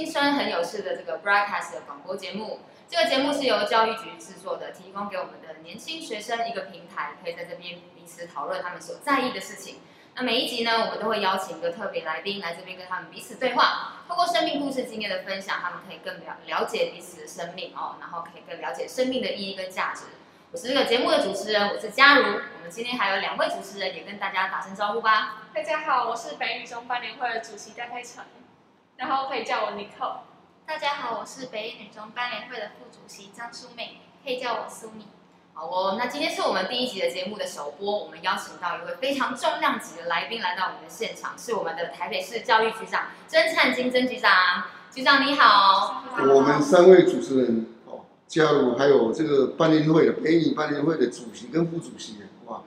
青春很有趣的这个 broadcast 的广播节目。这个节目是由教育局制作的，提供给我们的年轻学生一个平台，可以在这边彼此讨论他们所在意的事情。那每一集呢，我们都会邀请一个特别来宾来这边跟他们彼此对话，透过生命故事经验的分享，他们可以更了了解彼此的生命哦，然后可以更了解生命的意义跟价值。我是这个节目的主持人，我是佳如。我们今天还有两位主持人，也跟大家打声招呼吧。大家好，我是北女中班联会的主席戴佩岑，然后可以叫我尼克。大家好，我是北一女中班联会的副主席张淑美，可以叫我苏米。好哦，那今天是我们第一集的节目的首播，我们邀请到一位非常重量级的来宾来到我们的现场，是我们的台北市教育局长曾灿金曾局长。局长你好。我们三位主持人哦，加入还有这个班联会的北一班联会的主席跟副主席，哇，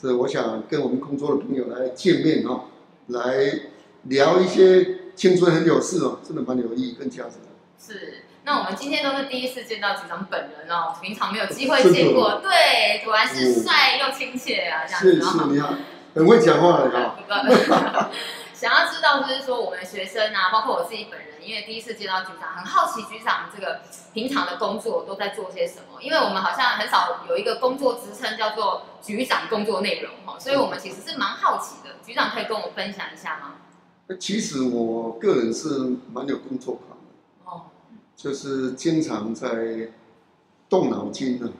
是我想跟我们工作的朋友来见面哦，来聊一些。青春很有事哦，真的蛮有意义跟价值的。是，那我们今天都是第一次见到局长本人哦，平常没有机会见过。对，果然是帅又亲切啊，这样子。是是，你好，很会讲话的啊。想要知道就是说我们学生啊，包括我自己本人，因为第一次见到局长，很好奇局长这个平常的工作都在做些什么？因为我们好像很少有一个工作职称叫做局长工作内容哈，所以我们其实是蛮好奇的。局长可以跟我们分享一下吗？其实我个人是蛮有工作狂的，哦，就是经常在动脑筋的。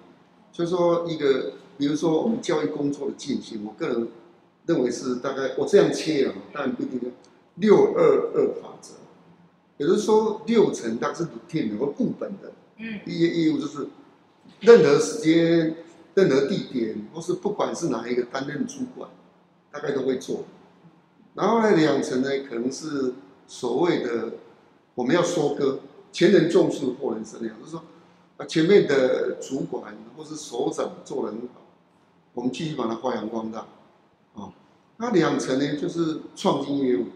就是说一个，比如说我们教育工作的进行，我个人认为是大概我这样切啊，当然不一定要六二二法则，也就是说六成它是 routine 或固本的，嗯，一些业务就是任何时间、任何地点，或是不管是哪一个担任主管，大概都会做。然后呢，两层呢，可能是所谓的我们要收割，前人种树，后人乘凉，就是说，啊，前面的主管或是首长做得很好，我们继续把它发扬光大，啊，那两层呢，就是创新业务，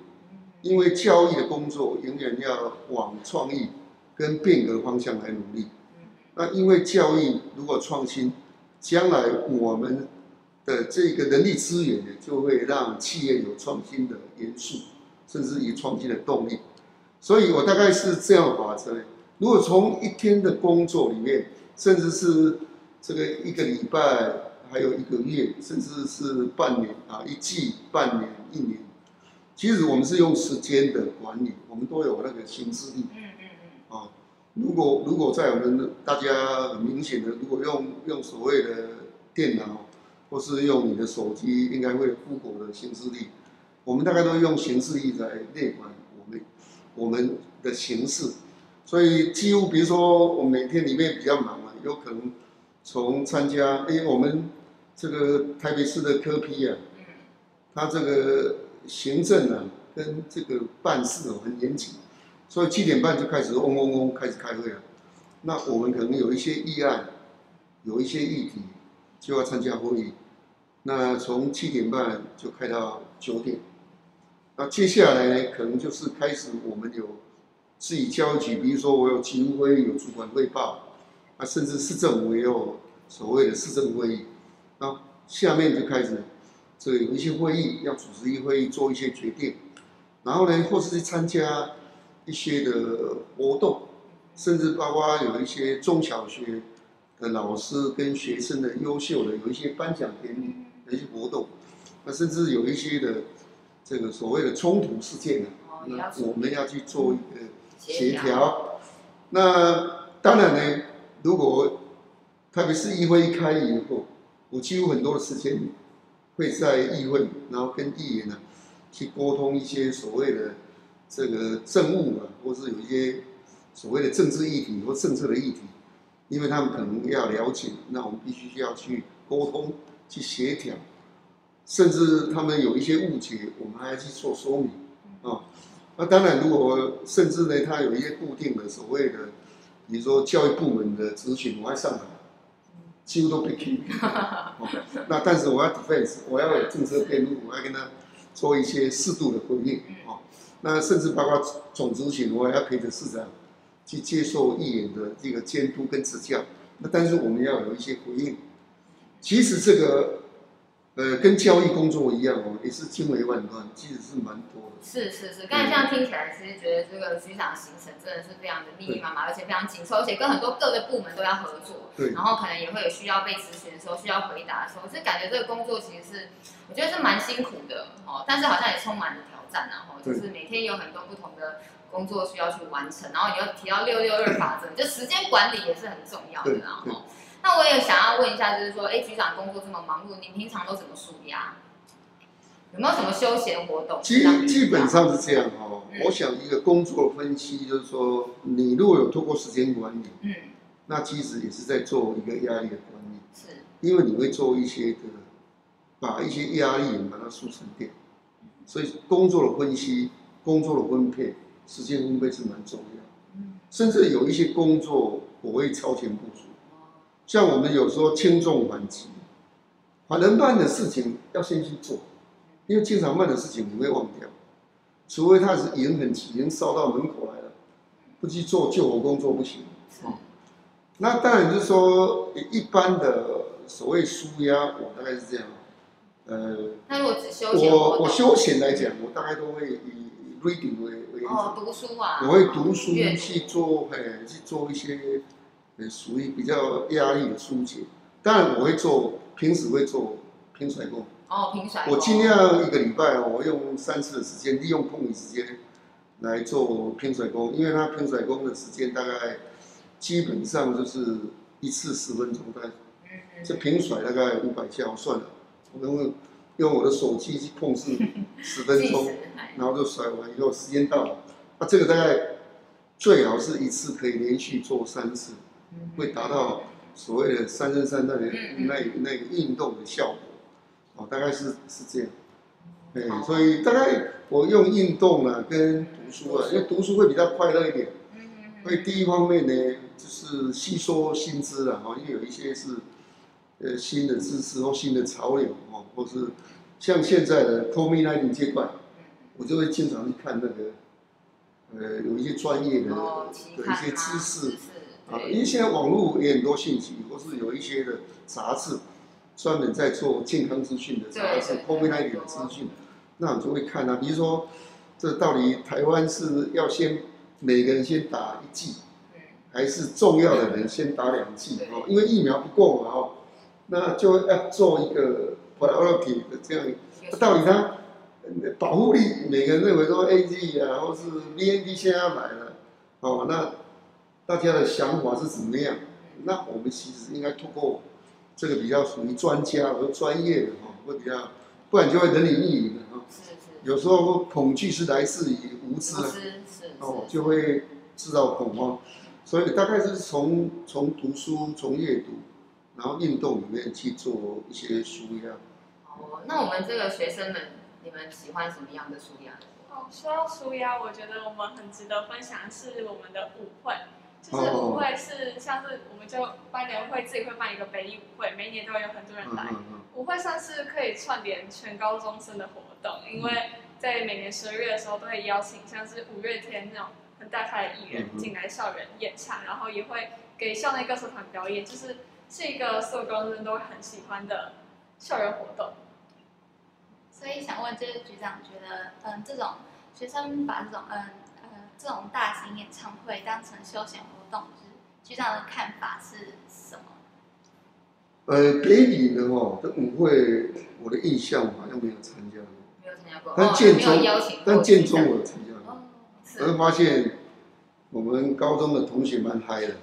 因为教育的工作永远要往创意跟变革方向来努力，那因为教育如果创新，将来我们。的这个人力资源呢，就会让企业有创新的元素，甚至于创新的动力。所以我大概是这样的法则：如果从一天的工作里面，甚至是这个一个礼拜，还有一个月，甚至是半年啊，一季、半年、一年，其实我们是用时间的管理，我们都有那个行事力。嗯嗯嗯。啊，如果如果在我们大家很明显的，如果用用所谓的电脑。或是用你的手机，应该会有 Google 的行事历。我们大概都用行事历来列管我们我们的形式，所以几乎比如说我每天里面比较忙嘛，有可能从参加，因为我们这个台北市的科批啊，他这个行政啊跟这个办事哦很严谨，所以七点半就开始嗡嗡嗡开始开会了。那我们可能有一些议案，有一些议题。就要参加会议，那从七点半就开到九点，那接下来呢，可能就是开始我们有自己教育局，比如说我有勤务会议，有主管汇报，啊，甚至市政府也有所谓的市政会议，那下面就开始这有一些会议要组织一些会议，做一些决定，然后呢，或是参加一些的活动，甚至包括有一些中小学。的老师跟学生的优秀的有一些颁奖典礼的一些活动，那甚至有一些的这个所谓的冲突事件呢，那我们要去做一个协调。那当然呢，如果特别是议会一开以后，我几乎很多的时间会在议会，然后跟议员呢去沟通一些所谓的这个政务啊，或是有一些所谓的政治议题或政策的议题。因为他们可能要了解，那我们必须要去沟通、去协调，甚至他们有一些误解，我们还要去做说明啊。那当然，如果甚至呢，他有一些固定的所谓的，比如说教育部门的咨询，我要上台，几乎都被批评。那但是我要 defense，我要有政策辩论，我要跟他做一些适度的回应啊。那甚至包括总咨询，我还要陪着市长。去接受议员的这个监督跟指教，那但是我们要有一些回应。其实这个呃，跟教育工作一样哦，也是经纬万端，其实是蛮多的。是是是，刚才这样听起来，其实觉得这个局长行程真的是非常的密密麻麻，而且非常紧凑，而且跟很多各个部门都要合作。对。然后可能也会有需要被咨询的时候，需要回答的时候，就感觉这个工作其实是，我觉得是蛮辛苦的哦，但是好像也充满了挑战，然后就是每天有很多不同的工作需要去完成，然后你又提到六六二法则，就时间管理也是很重要的，然后。那我也想要问一下，就是说，哎，局长工作这么忙碌，你平常都怎么舒压？有没有什么休闲活动？基基本上是这样哦。嗯、我想一个工作分析，就是说，你如果有透过时间管理，嗯，那其实也是在做一个压力的管理，是，因为你会做一些的，把一些压力把它缩成点，所以工作的分析、工作的分配、时间分配是蛮重要。嗯，甚至有一些工作我会超前部署。像我们有时候轻重缓急，把能办的事情要先去做，因为经常慢的事情你会忘掉，除非他是已经很急，已经烧到门口来了，不去做救火工作不行。哦，那当然就是说一般的所谓舒压，我大概是这样。呃，那如果只休闲，我我休闲来讲，我大概都会以 reading 为为哦，读书啊，我会读书去做，嘿，去做一些。属于比较压力的疏解，当然我会做，平时会做平甩功。哦，平甩。我尽量一个礼拜，我用三次的时间，利用空余时间来做平甩功，因为它平甩功的时间大概基本上就是一次十分钟，大概。这平甩大概五百下，我算了，我用用我的手机去控制 十分钟，然后就甩完以后时间到了，那这个大概最好是一次可以连续做三次。会达到所谓的三升三那个那那个运动的效果，哦，大概是是这样，哎，所以大概我用运动啊跟读书啊，因为读书会比较快乐一点，所以第一方面呢就是吸收新知了哈，因为有一些是呃新的知识或新的潮流哦，或是像现在的 COVID-19 阶段，我就会经常去看那个呃有一些专业的的一些知识。啊，因为现在网络也很多信息，或是有一些的杂志，专门在做健康资讯的杂志，COVID-19 的资讯，那我就会看啊。比如说，这到底台湾是要先每个人先打一剂，还是重要的人先打两剂？哦，因为疫苗不够嘛，哦，那就要做一个 priority 的这样。到底它保护力，每个人认为说 A G 啊，或是 B N D 现在要来了，哦，那。大家的想法是怎么样？那我们其实应该透过这个比较属于专家和专业的哈，会比较，不然就会人云亦云的哈。有时候恐惧是来自于无知啊，哦，就会制造恐慌。所以大概是从从读书、从阅读，然后运动里面去做一些舒压。哦，那我们这个学生们，你们喜欢什么样的舒压？哦，说到舒压，我觉得我们很值得分享的是我们的舞会。就是舞会是像是我们就班联会自己会办一个北艺舞会，每一年都会有很多人来。舞会算是可以串联全高中生的活动，因为在每年十二月的时候都会邀请像是五月天那种很大牌的艺人进来校园演唱，然后也会给校内歌手团表演，就是是一个所有高中生都会很喜欢的校园活动。所以想问，就是局长觉得，嗯，这种学生把这种嗯呃这种大型演唱会当成休闲活动。动局长的看法是什么？呃，北理的哦，这舞会我的印象好像没有参加过，没有参加过。但建中，但建中我有参加过。我会发现我们高中的同学蛮嗨的，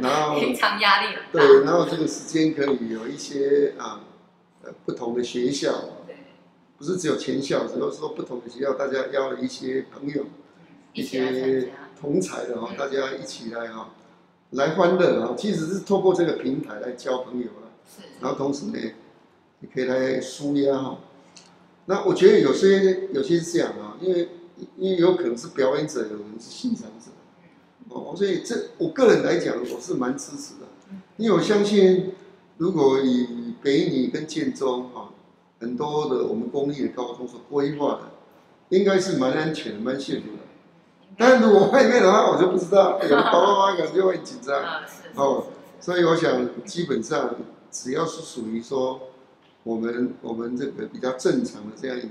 然后 平常压力大。对，然后这个时间可以有一些啊，呃，不同的学校，不是只有全校，只能说不同的学校，大家邀了一些朋友，一些。同才的哈，大家一起来哈，来欢乐啊！其实是透过这个平台来交朋友啊，然后同时呢，也可以来舒压哈。那我觉得有些有些是这样啊，因为因为有可能是表演者，有人是欣赏者，哦，所以这我个人来讲，我是蛮支持的，因为我相信，如果以北女跟建中哈，很多的我们公立的高中所规划的，应该是蛮安全、蛮幸福的。但如果外面的话，我就不知道，有的爸爸妈妈可能就会紧张。哦，所以我想基本上只要是属于说，我们我们这个比较正常的这样一个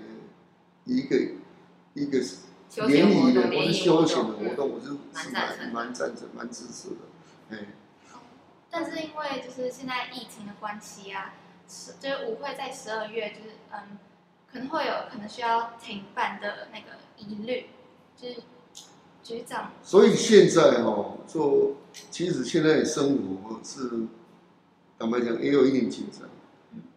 一个一个联谊的或是休闲的活动，我是是蛮蛮赞成、蛮支持的，哎。但是因为就是现在疫情的关系啊，就是舞会在十二月就是嗯，可能会有可能需要停办的那个疑虑，就是局长。所以现在哦，做其实现在的生活是坦白讲也有一点紧张，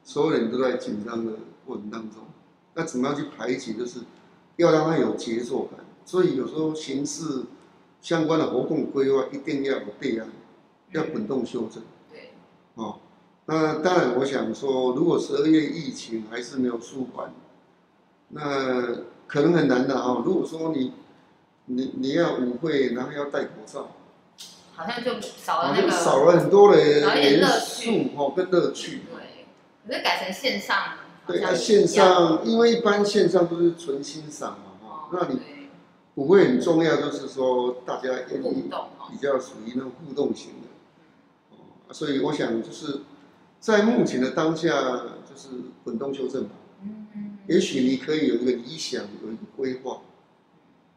所有人都在紧张的过程当中，那怎么样去排解，就是要让它有节奏感。所以有时候形式相关的活动规划一定要有备案。要滚动修正，对，哦，那当然，我想说，如果十二月疫情还是没有舒缓，那可能很难的啊。如果说你，你你要舞会，然后要戴口罩，好像就少了那个，少了很多的元素哦，跟乐趣。对，可是改成线上，对，那线上，因为一般线上都是纯欣赏嘛，哈，那你舞会很重要，就是说大家愿意比较属于那种互动型的。哦所以我想，就是在目前的当下，就是滚动修正吧。嗯嗯。也许你可以有一个理想，有一个规划。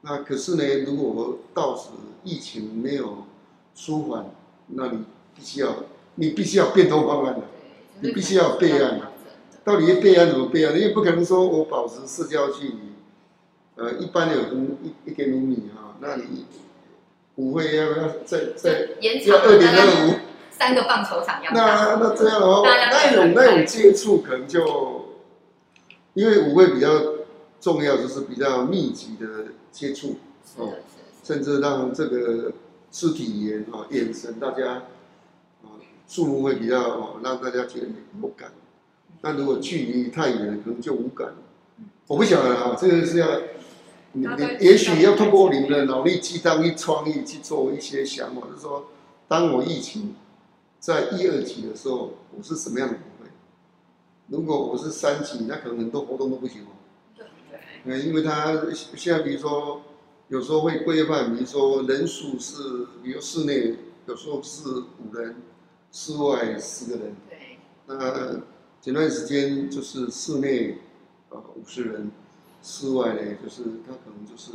那可是呢，如果到时疫情没有舒缓，那你必须要，你必须要变通方案了。你必须要备案。到底备案怎么备案？因为不可能说我保持社交距离，呃，一般有一一点五米哈，那你舞会要不要再再要二点二五？三个棒球场一样。那那这样的话，那种那种接触可能就，因为舞会比较重要，就是比较密集的接触哦，甚至让这个肢体语言啊、眼神，大家啊注目会比较哦，让大家觉得有感。那如果距离太远了，可能就无感。我不晓得啊，这个是要你你也许要通过你们的脑力激荡、一创意去做一些想法，就是说，当我疫情。在一二级的时候，我是什么样的舞会？如果我是三级，那可能很多活动都不行哦。对对。因为他现在比如说，有时候会规范，比如说人数是，比如室内有时候是五人，室外四个人。对。那前段时间就是室内呃五十人，室外呢就是他可能就是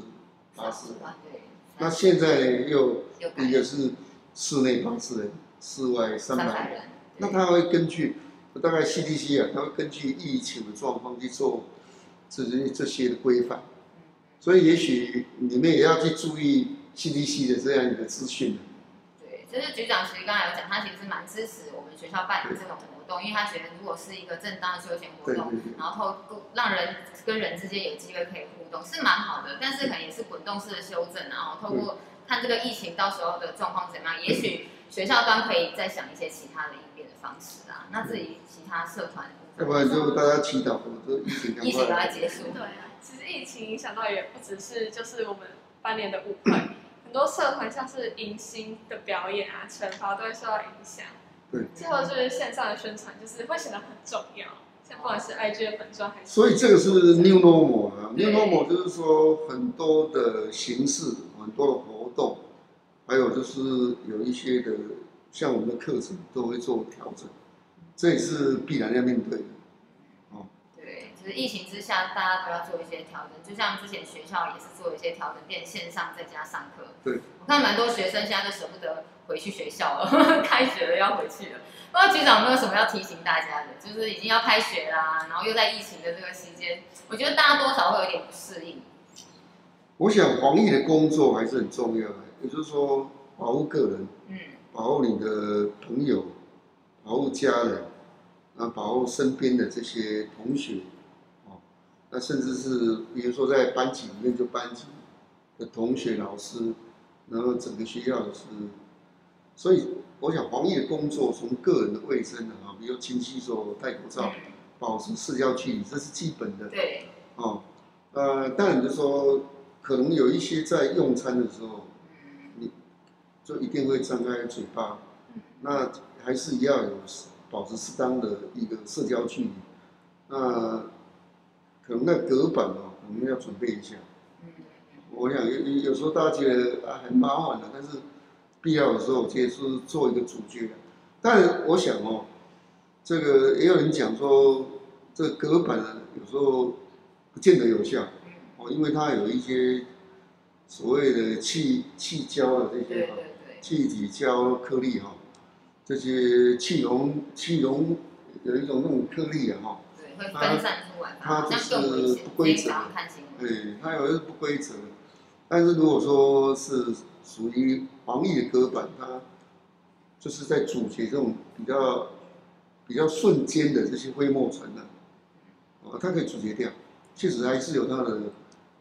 八十人。对。那现在呢又一个是室内八十人。室外三百人，那他会根据大概 CDC 啊，他会根据疫情的状况去做这些这些的规范，所以也许你们也要去注意 CDC 的这样一个资讯。对，就是局长其实刚才有讲，他其实是蛮支持我们学校办理这种活动，因为他觉得如果是一个正当的休闲活动，对对对，然后透让人跟人之间有机会可以互动，是蛮好的。但是可能也是滚动式的修正，然后透过看这个疫情到时候的状况怎么样，也许。学校端可以再想一些其他的应变的方式啊，那至于其他社团，要不然就大家祈祷，就疫情疫情赶快结束。对啊，其实疫情影响到也不只是就是我们班年的舞会，很多社团像是迎新的表演啊、惩罚都会受到影响。对。最后就是线上的宣传，就是会显得很重要，像不管是 IG 的粉专还是。所以这个是 New Normal 啊，New Normal 就是说很多的形式，很多的活动。还有就是有一些的，像我们的课程都会做调整，这也是必然要面对的。哦，对，就是疫情之下，大家都要做一些调整。就像之前学校也是做一些调整，变线上在家上课。对，我看蛮多学生现在都舍不得回去学校了，开学了要回去了。不知道局长有没有什么要提醒大家的？就是已经要开学啦，然后又在疫情的这个期间，我觉得大家多少会有点不适应。我想防疫的工作还是很重要的。也就是说，保护个人，嗯，保护你的朋友，保护家人，那，保护身边的这些同学，哦，那甚至是比如说在班级里面，就班级的同学、老师，然后整个学校的是，所以我想防疫的工作，从个人的卫生啊，比如勤洗手、戴口罩、保持社交距离，这是基本的。对。哦，呃，当然就说，可能有一些在用餐的时候。你就一定会张开嘴巴，那还是要有保持适当的一个社交距离。那可能那隔板哦，我们要准备一下。我想有有时候大家觉得啊很麻烦的，但是必要的时候，其实是做一个主角。但我想哦，这个也有人讲说，这个隔板呢，有时候不见得有效，哦，因为它有一些所谓的气气胶的这些气体胶颗粒哈，这些气溶气溶有一种那种颗粒啊哈，对，会分散出来，它就是不规则，对，它有的是不规则，但是如果说是属于防疫的隔板，它就是在阻截这种比较比较瞬间的这些灰沫传染。啊，它可以阻截掉，确实还是有它的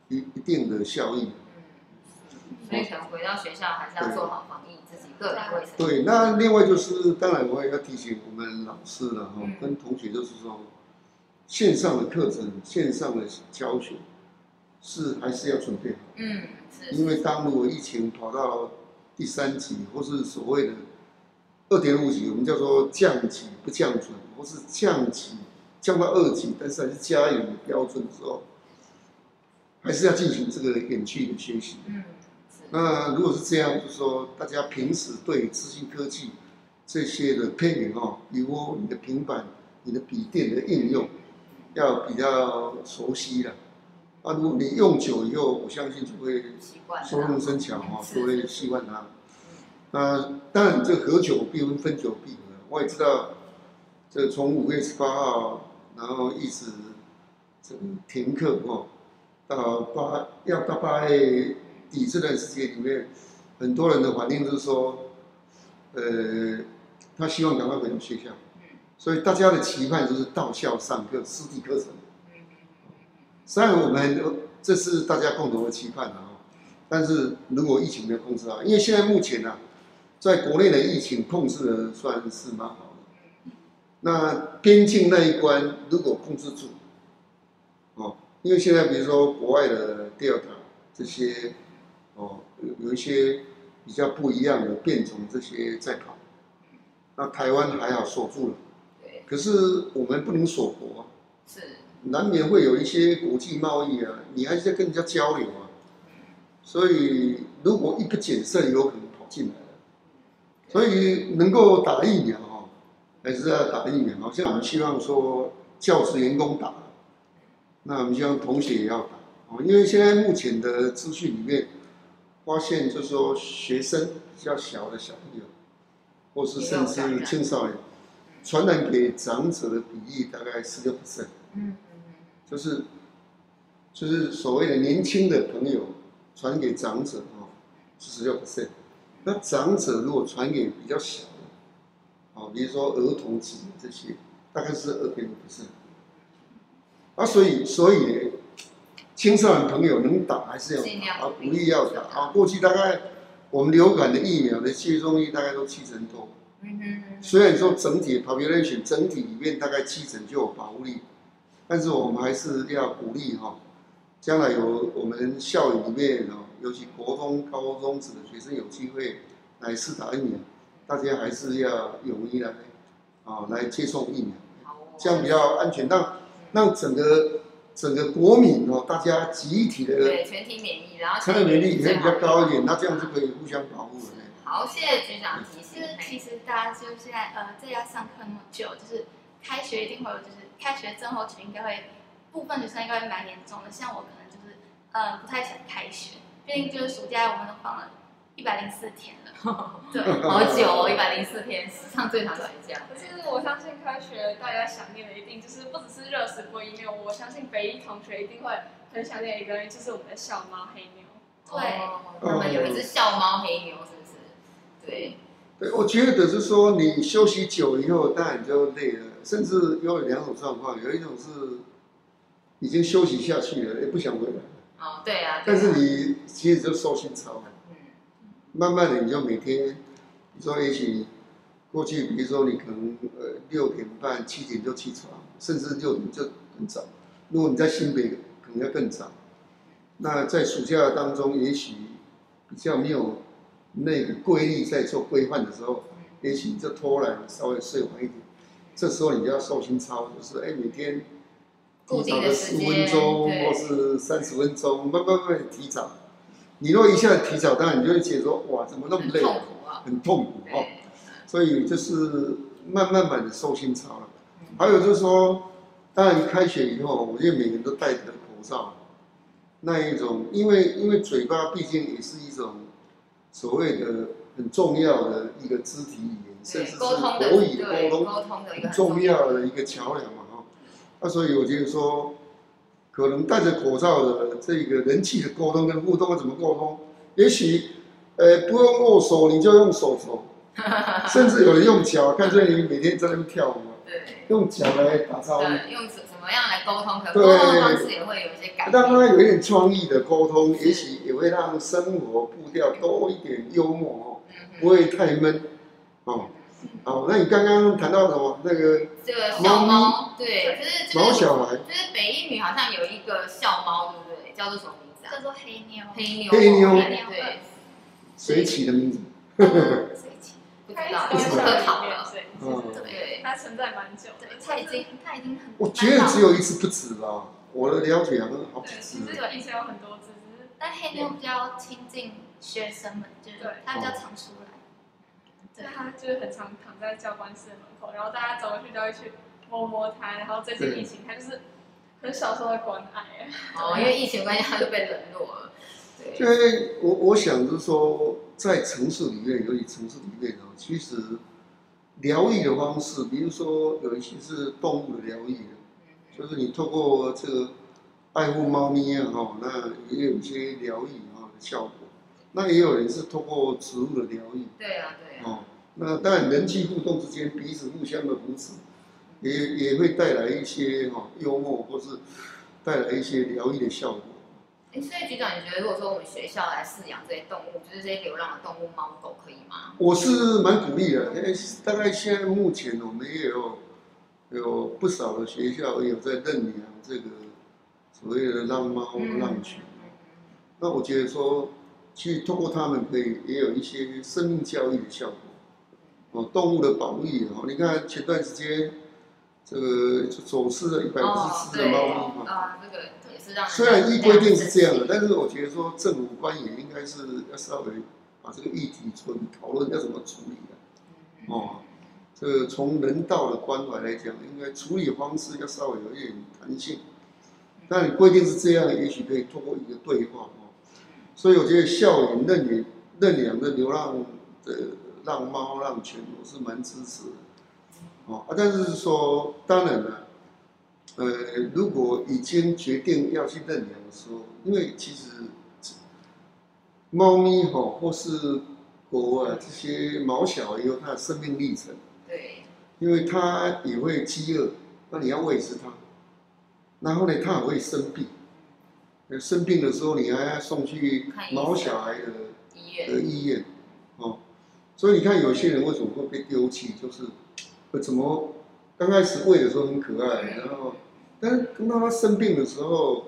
一一定的效益。嗯，所以可能回到学校还是要做好防疫，自己个人卫生。对，那另外就是，当然我也要提醒我们老师了哈，跟同学就是说，线上的课程、线上的教学是还是要准备好。嗯，是。因为当如果疫情跑到第三级，或是所谓的二点五级，我们叫做降级不降准，或是降级。降到二级，但是还是加严的标准的时候，还是要进行这个远距的学习。嗯，那如果是这样，就是说大家平时对资讯科技这些的配备哈，比如你的平板、你的笔电的应用，要比较熟悉了。啊，如果你用久以后，我相信就会熟能生巧哈，就会习惯它。那当然，这合久必分，分久必合。我也知道，这从五月十八号。然后一直这个停课哦，到八要到八月底这段时间里面，很多人的反应就是说，呃，他希望赶快回到学校，所以大家的期盼就是到校上课，实体课程。虽然我们这是大家共同的期盼啊，但是如果疫情没有控制好，因为现在目前呢、啊，在国内的疫情控制的算是蛮好。那边境那一关如果控制住，哦，因为现在比如说国外的 Delta 这些，哦，有有一些比较不一样的变种这些在跑，那台湾还好锁住了，可是我们不能锁国，是，难免会有一些国际贸易啊，你还是要跟人家交流啊，所以如果一不谨慎，有可能跑进来了，所以能够打疫苗。还是要打疫苗，好像我们希望说教职员工打，那我们希望同学也要打哦，因为现在目前的资讯里面发现，就是说学生比较小的小朋友，或是甚至青少年，传染给长者的比例大概十六 percent，嗯嗯就是就是所谓的年轻的朋友传给长者哦，十六 percent，那长者如果传给比较小的。啊，比如说儿童级这些，大概是二点五 percent。啊，所以所以青少年朋友能打还是要打，啊，鼓励要打。啊，过去大概我们流感的疫苗的接种率大概都七成多。虽然说整体 population 整体里面大概七成就有保护力，但是我们还是要鼓励哈，将来有我们校园里面哦，尤其国中、高中子的学生有机会来试打疫苗。大家还是要勇于来，啊，来接种疫苗，这样比较安全。让让整个整个国民哦，大家集体的对全体免疫，然后传染免疫也比较高一点，那这样就可以互相保护了。好，谢谢局长提醒。其实大家就现在呃，在家上课那么久，就是开学一定会有，就是开学症候群应该会部分学生应该会蛮严重的。像我可能就是呃不太想开学，毕竟就是暑假我们都放了。一百零四天了，对，好久哦，一百零四天，史上最长暑假。可是我相信开学大家想念的一定就是不只是热死过一面，我相信北一同学一定会很想念一个人，就是我们的校猫黑妞。对，他们有一只校猫黑牛，是不是？对。对，我觉得是说你休息久以后，当然你就累了，甚至有两种状况，有一种是已经休息下去了，也不想回来。哦，对啊。但是你其实就受心操。慢慢的，你就每天，你说也许过去，比如说你可能呃六点半、七点就起床，甚至六点就很早。如果你在新北，可能要更早。那在暑假当中，也许比较没有那个规律在做规范的时候，也许你就偷懒，稍微睡晚一点。这时候你就要受心操，就是哎每天提早个十五分钟或是三十分钟，慢慢慢提早。你若一下子提早，当然你就会觉得说，哇，怎么那么累，很痛苦啊，很痛苦哦。所以就是慢慢慢的受心操了。还有就是说，当然开学以后，我觉得每个人都戴着口罩，那一种，因为因为嘴巴毕竟也是一种所谓的很重要的一个肢体甚至是国语沟通很重要的一个桥梁嘛，哈。那所以我觉得说，可能戴着口罩的这个人际的沟通跟互动要怎么沟通？也许，呃，不用握手，你就用手肘，甚至有人用脚，看这你每天在那边跳舞。对，用脚来打招呼，用怎怎么样来沟通？可能沟通方式也会有一些改变。让他有一点创意的沟通，也许也会让生活步调多一点幽默哦，不会太闷哦。哦，那你刚刚谈到什么？那个这个小猫，对，就是毛小孩，就是北一女好像有一个小猫，对不对？叫做什么名字啊？叫做黑妞。黑妞，黑妞，对。谁起的名字？谁起？不知道，不可考了。嗯，对，它存在蛮久，对，它已经，它已经很。我觉得只有一次不止吧，我的了解好像好几只。其实以前有很多只，但黑妞比较亲近学生们，就是它比较常出来。对，他就是很常躺在教官室门口，然后大家走过去都会去摸摸他，然后最近疫情，他就是很少受到关爱。哦，因为疫情关系，他就被冷落了。对。因为我我想就是说，在城市里面，尤其城市里面哦，其实。疗愈的方式，比如说有一些是动物的疗愈，就是你透过这个爱护猫咪啊，哈，那也有一些疗愈啊的效果。那也有人是通过植物的疗愈。对啊，对啊。哦，那当然人际互动之间彼此互相的扶持，也也会带来一些哈幽默，或是带来一些疗愈的效果。所以局长，你觉得如果说我们学校来饲养这些动物，就是这些流浪的动物，猫狗可以吗？我是蛮鼓励的，因为大概现在目前我们也有有不少的学校也有在认养这个所谓的浪猫、浪犬。那我觉得说，其实通过他们可以也有一些生命教育的效果。哦，动物的保育哦，你看前段时间这个走失了一百五十只的猫咪嘛。啊，这个。虽然依规定是这样的，但是我觉得说政府官员应该是要稍微把这个议题做讨论要怎么处理的。哦，这个从人道的关怀来讲，应该处理方式要稍微有一点弹性。但规定是这样，也许可以通过一个对话哦。所以我觉得校园认领认养的流浪的浪猫浪犬，我是蛮支持的。哦啊，但是说当然了。呃，如果已经决定要去认养的时候，因为其实猫咪哈或是狗啊这些毛小也有它的生命历程。对。因为它也会饥饿，那你要喂食它。然后呢，它也会生病。生病的时候，你还要送去毛小孩的医院。的医院。哦。所以你看，有些人为什么会被丢弃，就是为什么刚开始喂的时候很可爱，然后。但是等到他生病的时候，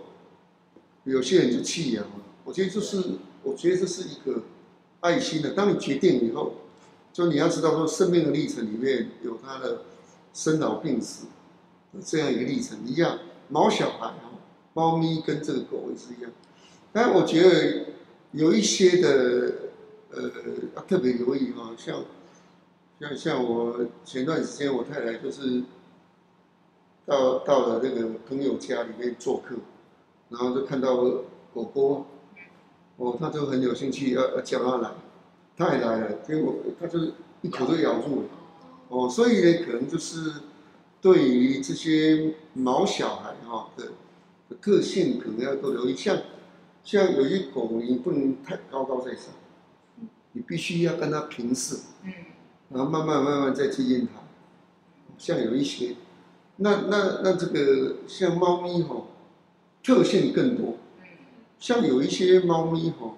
有些人就弃养了。我觉得这是，我觉得这是一个爱心的。当你决定以后，就你要知道说，生命的历程里面有他的生老病死这样一个历程一样。毛小孩啊，猫咪跟这个狗也是一样。但我觉得有一些的呃特别留意啊，像像像我前段时间我太太就是。到到了那个朋友家里面做客，然后就看到狗狗，哦，他就很有兴趣要要叫他来，他也来了，结果他就一口就咬住了，哦，所以呢，可能就是对于这些毛小孩哈的的个性，可能要多留意。像像有些狗，你不能太高高在上，你必须要跟它平视，嗯，然后慢慢慢慢再接近它。像有一些。那那那这个像猫咪哈，特性更多。像有一些猫咪哈，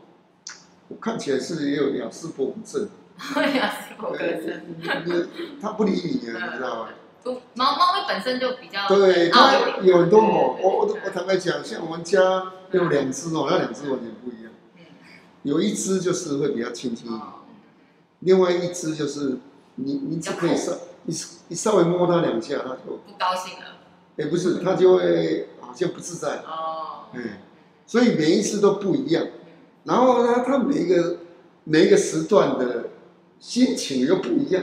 我看起来是也有亚斯伯格症。亚斯伯格症。它不理你，你知道吗？猫猫咪本身就比较。对，它有很多哦。我我我坦白讲，像我们家有两只哦，那两只完全不一样。有一只就是会比较亲亲，另外一只就是你你只可以稍。你你稍微摸它两下，它就不高兴了。也，不是，它就会好像不自在。哦。哎，所以每一次都不一样。然后呢，它每一个每一个时段的心情又不一样。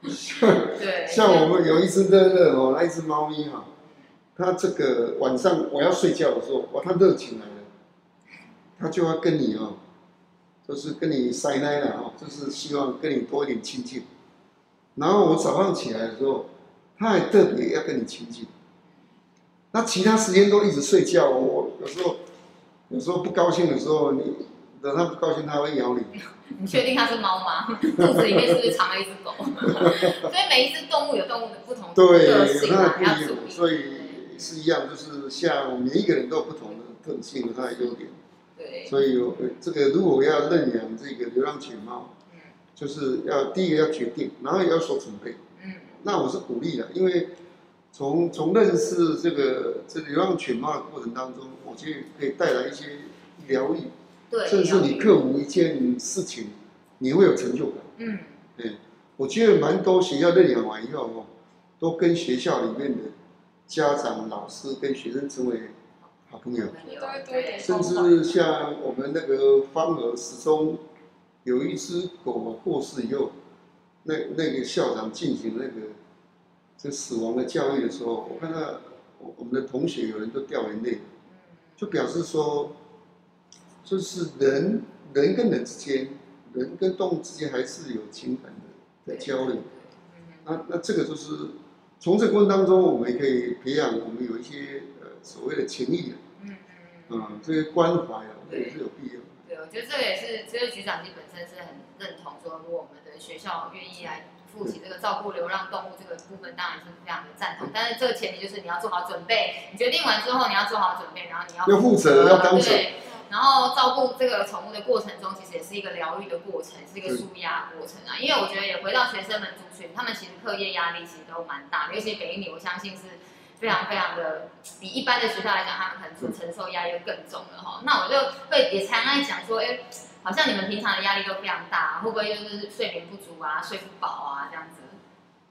对，像我们有一只乐乐哦，那一只猫咪哈，它这个晚上我要睡觉的时候，哇，它热情来了，它就要跟你哦，就是跟你塞奶了哦，就是希望跟你多一点亲近。然后我早上起来的时候，它还特别要跟你亲近。那其他时间都一直睡觉，我有时候有时候不高兴的时候，你等它不高兴，它会咬你。你确定它是猫吗？肚子里面是不是藏了一只狗？所以每一只动物有动物的不同对，有它的不一样，所以是一样，就是像每一个人都有不同的特性和它的优点。对，所以有这个如果要认养这个流浪犬猫，嗯，就是要第一个要决定，然后也要做准备。嗯，那我是鼓励的，因为从从认识这个这个流浪犬猫的过程当中，我觉得可以带来一些疗愈。对，甚至你克服一件事情，你会有成就感。嗯，对，我觉得蛮多学校认养完以后哦，都跟学校里面的家长、老师跟学生成为好朋友。甚至像我们那个方儿始终有一只狗过世以后，那那个校长进行那个这死亡的教育的时候，我看到我我们的同学有人都掉眼泪，就表示说。就是人，人跟人之间，人跟动物之间还是有情感的的交流。那那这个就是从这个过程当中，我们也可以培养我们有一些呃所谓的情谊嗯嗯啊，这些关怀啊，也是有必要。对，我觉得这个也是，这个局长你本身是很认同说，如果我们的学校愿意来负起这个照顾流浪动物这个部分，当然是非常的赞同。但是这个前提就是你要做好准备，你决定完之后你要做好准备，然后你要要负责，要当责。然后照顾这个宠物的过程中，其实也是一个疗愈的过程，是一个舒压过程啊。因为我觉得也回到学生们族群，他们其实课业压力其实都蛮大的，尤其北一女，我相信是非常非常的比一般的学校来讲，他们可能承受压力更重了哈。那我就会也常常讲说，哎，好像你们平常的压力都非常大，会不会就是睡眠不足啊，睡不饱啊这样子？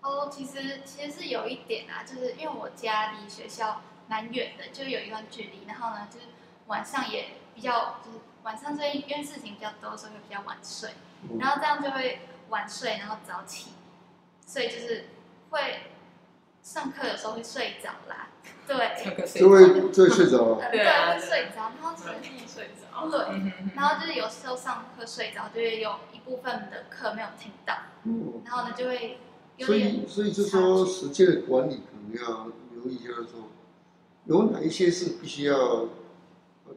哦，其实其实是有一点啊，就是因为我家离学校蛮远的，就有一段距离，然后呢，就是晚上也。比较就是晚上睡，因为事情比较多，所以会比较晚睡，然后这样就会晚睡，然后早起，所以就是会上课的时候会睡着啦，对，就会就会睡着，对，会睡着，然后就是睡着，对，然后就是有时候上课睡着，就会有一部分的课没有听到，然后呢就会有，所以所以就说时间的管理可能要留意一下说，有哪一些是必须要。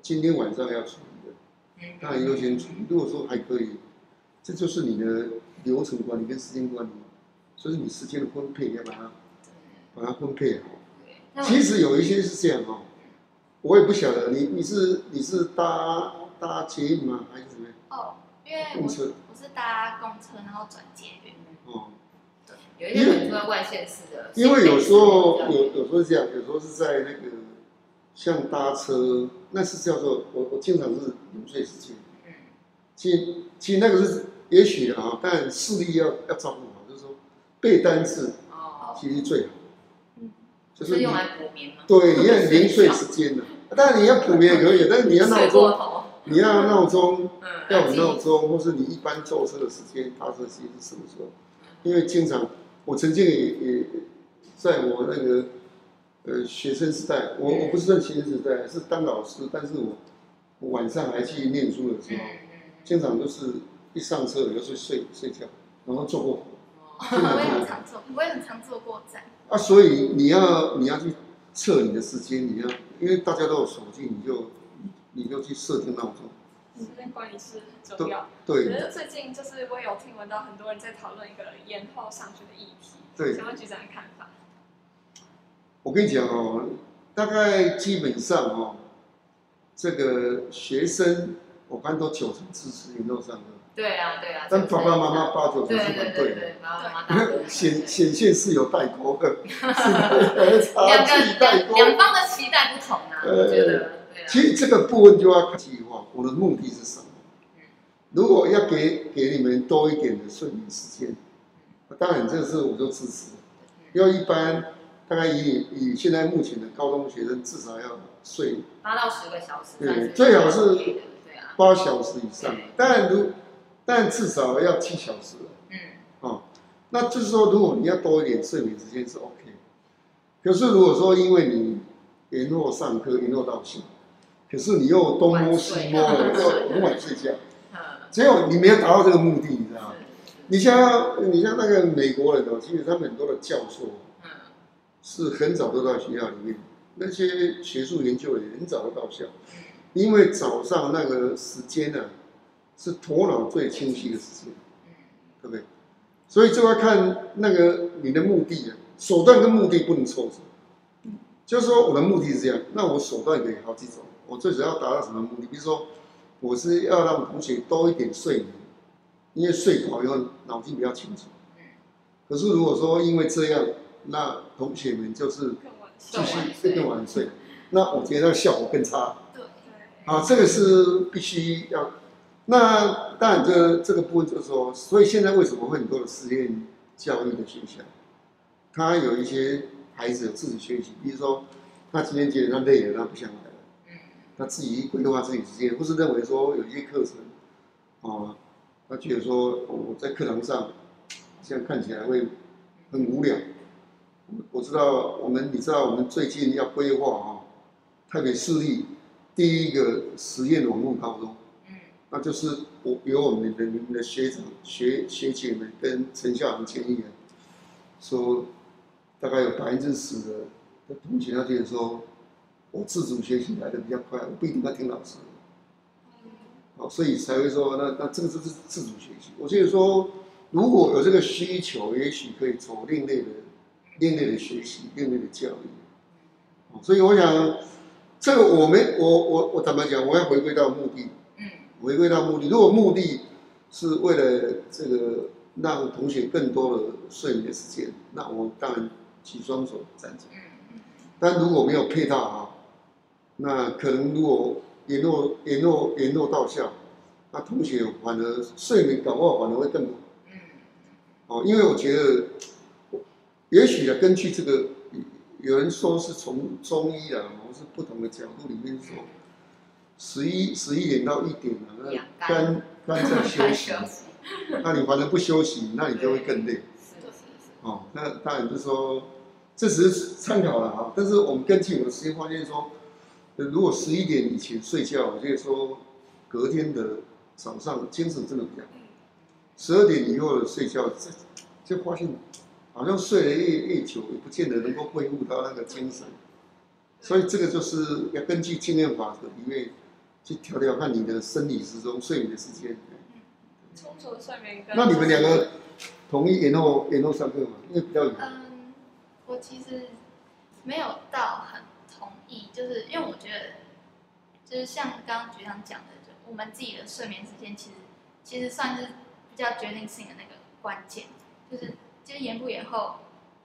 今天晚上要处理的，当然优先处理。如果说还可以，这就是你的流程管理跟时间管理，所以你时间的分配要把它把它分配好。其实有一些是这样哦，我也不晓得你你是你是搭搭捷运吗，还是怎么样？哦，因为我是我是搭公车，然后转捷运。哦，对，有一些很多外县市的，因为有时候有有时候是这样，有时候是在那个。像搭车，那是叫做我我经常是零碎时间。嗯，其实其实那个是也许啊，但视力要要照顾好，就是说背单词哦，其实最好。嗯，就是用来补眠吗？对，你要零碎时间的，当然你要补眠也可以，但是你要闹钟，你要闹钟，要有闹钟，或是你一般坐车的时间，搭车时间是什么时候？因为经常我曾经也也在我那个。呃，学生时代，我我不是在学生时代，是当老师，但是我，我晚上还去念书的时候，经常都是一上车我就是睡睡觉，然后坐过火。我也很常坐，我也很常坐过站。啊，所以你要你要去测你的时间，你要因为大家都有手机，你就你就去设定闹钟。时间管理是很重要。对。可是最近就是我有听闻到很多人在讨论一个延后上学的议题，对，想问局长的看法。我跟你讲哦，大概基本上哦，这个学生我看都九成支持延后上课。对啊，对啊。但爸爸妈妈八九成是反对的。显显现是有代沟的，是两个两方的期待不同啊。我觉得。其实这个部分就要看计划，我的目的是什么？如果要给给你们多一点的睡眠时间，当然这个是我都支持。要一般。大概以以现在目前的高中学生至少要睡八到十个小时，对，最好是八小时以上。但如但至少要七小时。嗯。哦，那就是说，如果你要多一点睡眠时间是 OK。可是如果说因为你延后上课，延后到校，可是你又东摸西摸的，又很晚睡觉，结果你没有达到这个目的，你知道吗？你像你像那个美国人哦，其实他们很多的教授，是很早都到学校里面，那些学术研究员很早都到校，因为早上那个时间呢，是头脑最清晰的时间，对不对？所以就要看那个你的目的啊，手段跟目的不能错。就是说我的目的是这样，那我手段可以好几种，我最主要达到什么目的？比如说，我是要让同学多一点睡眠。因为睡饱以后脑筋比较清楚，可是如果说因为这样，那同学们就是继续更晚睡，那我觉得效果更差。对，啊，这个是必须要。那当然，这这个部分就是说，所以现在为什么会很多的实验教育的学校，他有一些孩子有自己学习，比如说他今天觉得他累了，他不想来了，他自己规划自己时间，或是认为说有一些课程，啊。他觉得说我在课堂上，这样看起来会很无聊。我知道我们，你知道我们最近要规划啊，台北市立第一个实验网络高中，嗯，那就是我由我们的你们的学长学学姐们跟陈校长建议的，说大概有百分之十的的同学他觉得说，我自主学习来的比较快，我不一定要听老师。所以才会说，那那这个就是自主学习。我觉得说，如果有这个需求，也许可以走另类的、另类的学习、另类的教育。所以我想，这个我们，我我我坦白讲，我要回归到目的。嗯。回归到目的，如果目的是为了这个让同学更多的睡眠的时间，那我当然举双手赞成。但如果没有配套啊，那可能如果。联络联络联络到校，那同学反而睡眠搞不好反而会更好。嗯。哦，因为我觉得，也许啊，根据这个，有人说是从中医啊，或是不同的角度里面说，十一十一点到一点啊，那肝肝在休息，那你反正不休息，那你就会更累。是。哦，那当然就是说，这只是参考了啊，但是我们根据我的实验发现说。如果十一点以前睡觉，就是说隔天的早上精神真的比较好。十二点以后的睡觉，就就发现好像睡了越越久，也不见得能够恢复到那个精神。所以这个就是要根据经验法则里面去调调看你的生理时钟、睡眠的时间。充足的睡眠。那你们两个同意延后延后上课吗？因为比较远。嗯，我其实没有到很。同意，就是因为我觉得，就是像刚刚局长讲的，就我们自己的睡眠时间，其实其实算是比较决定性的那个关键，就是就是延不延后，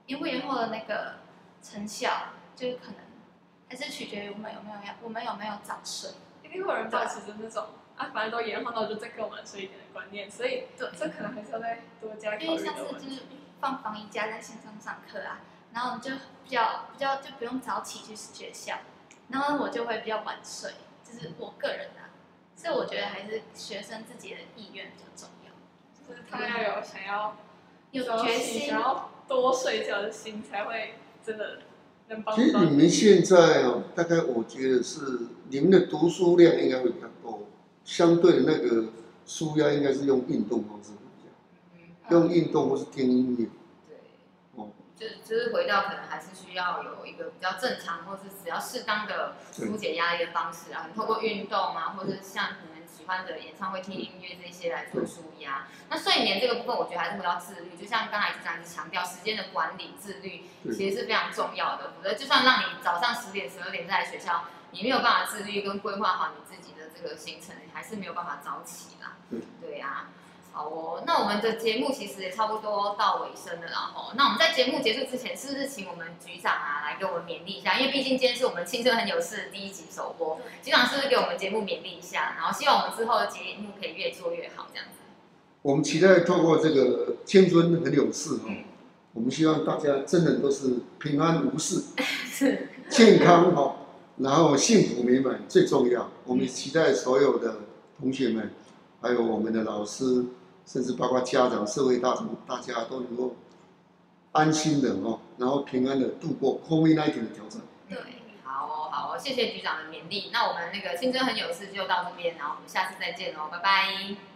延不延后的那个成效，就是可能还是取决于我们有没有要，我们有没有早睡。一定会有人保持着那种啊，反正都延后，那我就再更晚睡一点的观念，所以对，这可能还是要再多加考虑。因为像是就是放防疫假在线上上课啊。然后就比较比较就不用早起去学校，然后我就会比较晚睡，就是我个人啊，所以我觉得还是学生自己的意愿比较重要，就是他们要有想要有决心，然后多睡觉的心，才会真的能帮。其实你们现在哦，大概我觉得是你们的读书量应该会比较多，相对的那个书压应该是用运动方式比较，用运动或是听音乐对。就就是回到可能还是需要有一个比较正常，或是只要适当的疏解压力的方式啊，你透过运动啊，或者像欢的演唱会、听音乐这些来做舒压。那睡眠这个部分，我觉得还是回到自律。就像刚才局长一直强调，时间的管理、自律其实是非常重要的。否则，就算让你早上十点、十二点再来学校，你没有办法自律跟规划好你自己的这个行程，你还是没有办法早起啦。对呀。好哦，那我们的节目其实也差不多到尾声了，然后，那我们在节目结束之前，是不是请我们局长啊来给我们勉励一下？因为毕竟今天是我们青春很有事的第一集首播，局长是不是给我们节目勉励一下？然后希望我们之后的节目可以越做越好，这样子。我们期待透过这个青春很有事哦，我们希望大家真的都是平安无事，是健康哈，然后幸福美满最重要。我们期待所有的同学们，还有我们的老师。甚至包括家长、社会大众，大家都能够安心的哦，然后平安的度过 COVID-19 的挑战。对，好哦，好哦，谢谢局长的勉励。那我们那个青春很有事就到这边，然后我们下次再见喽，拜拜。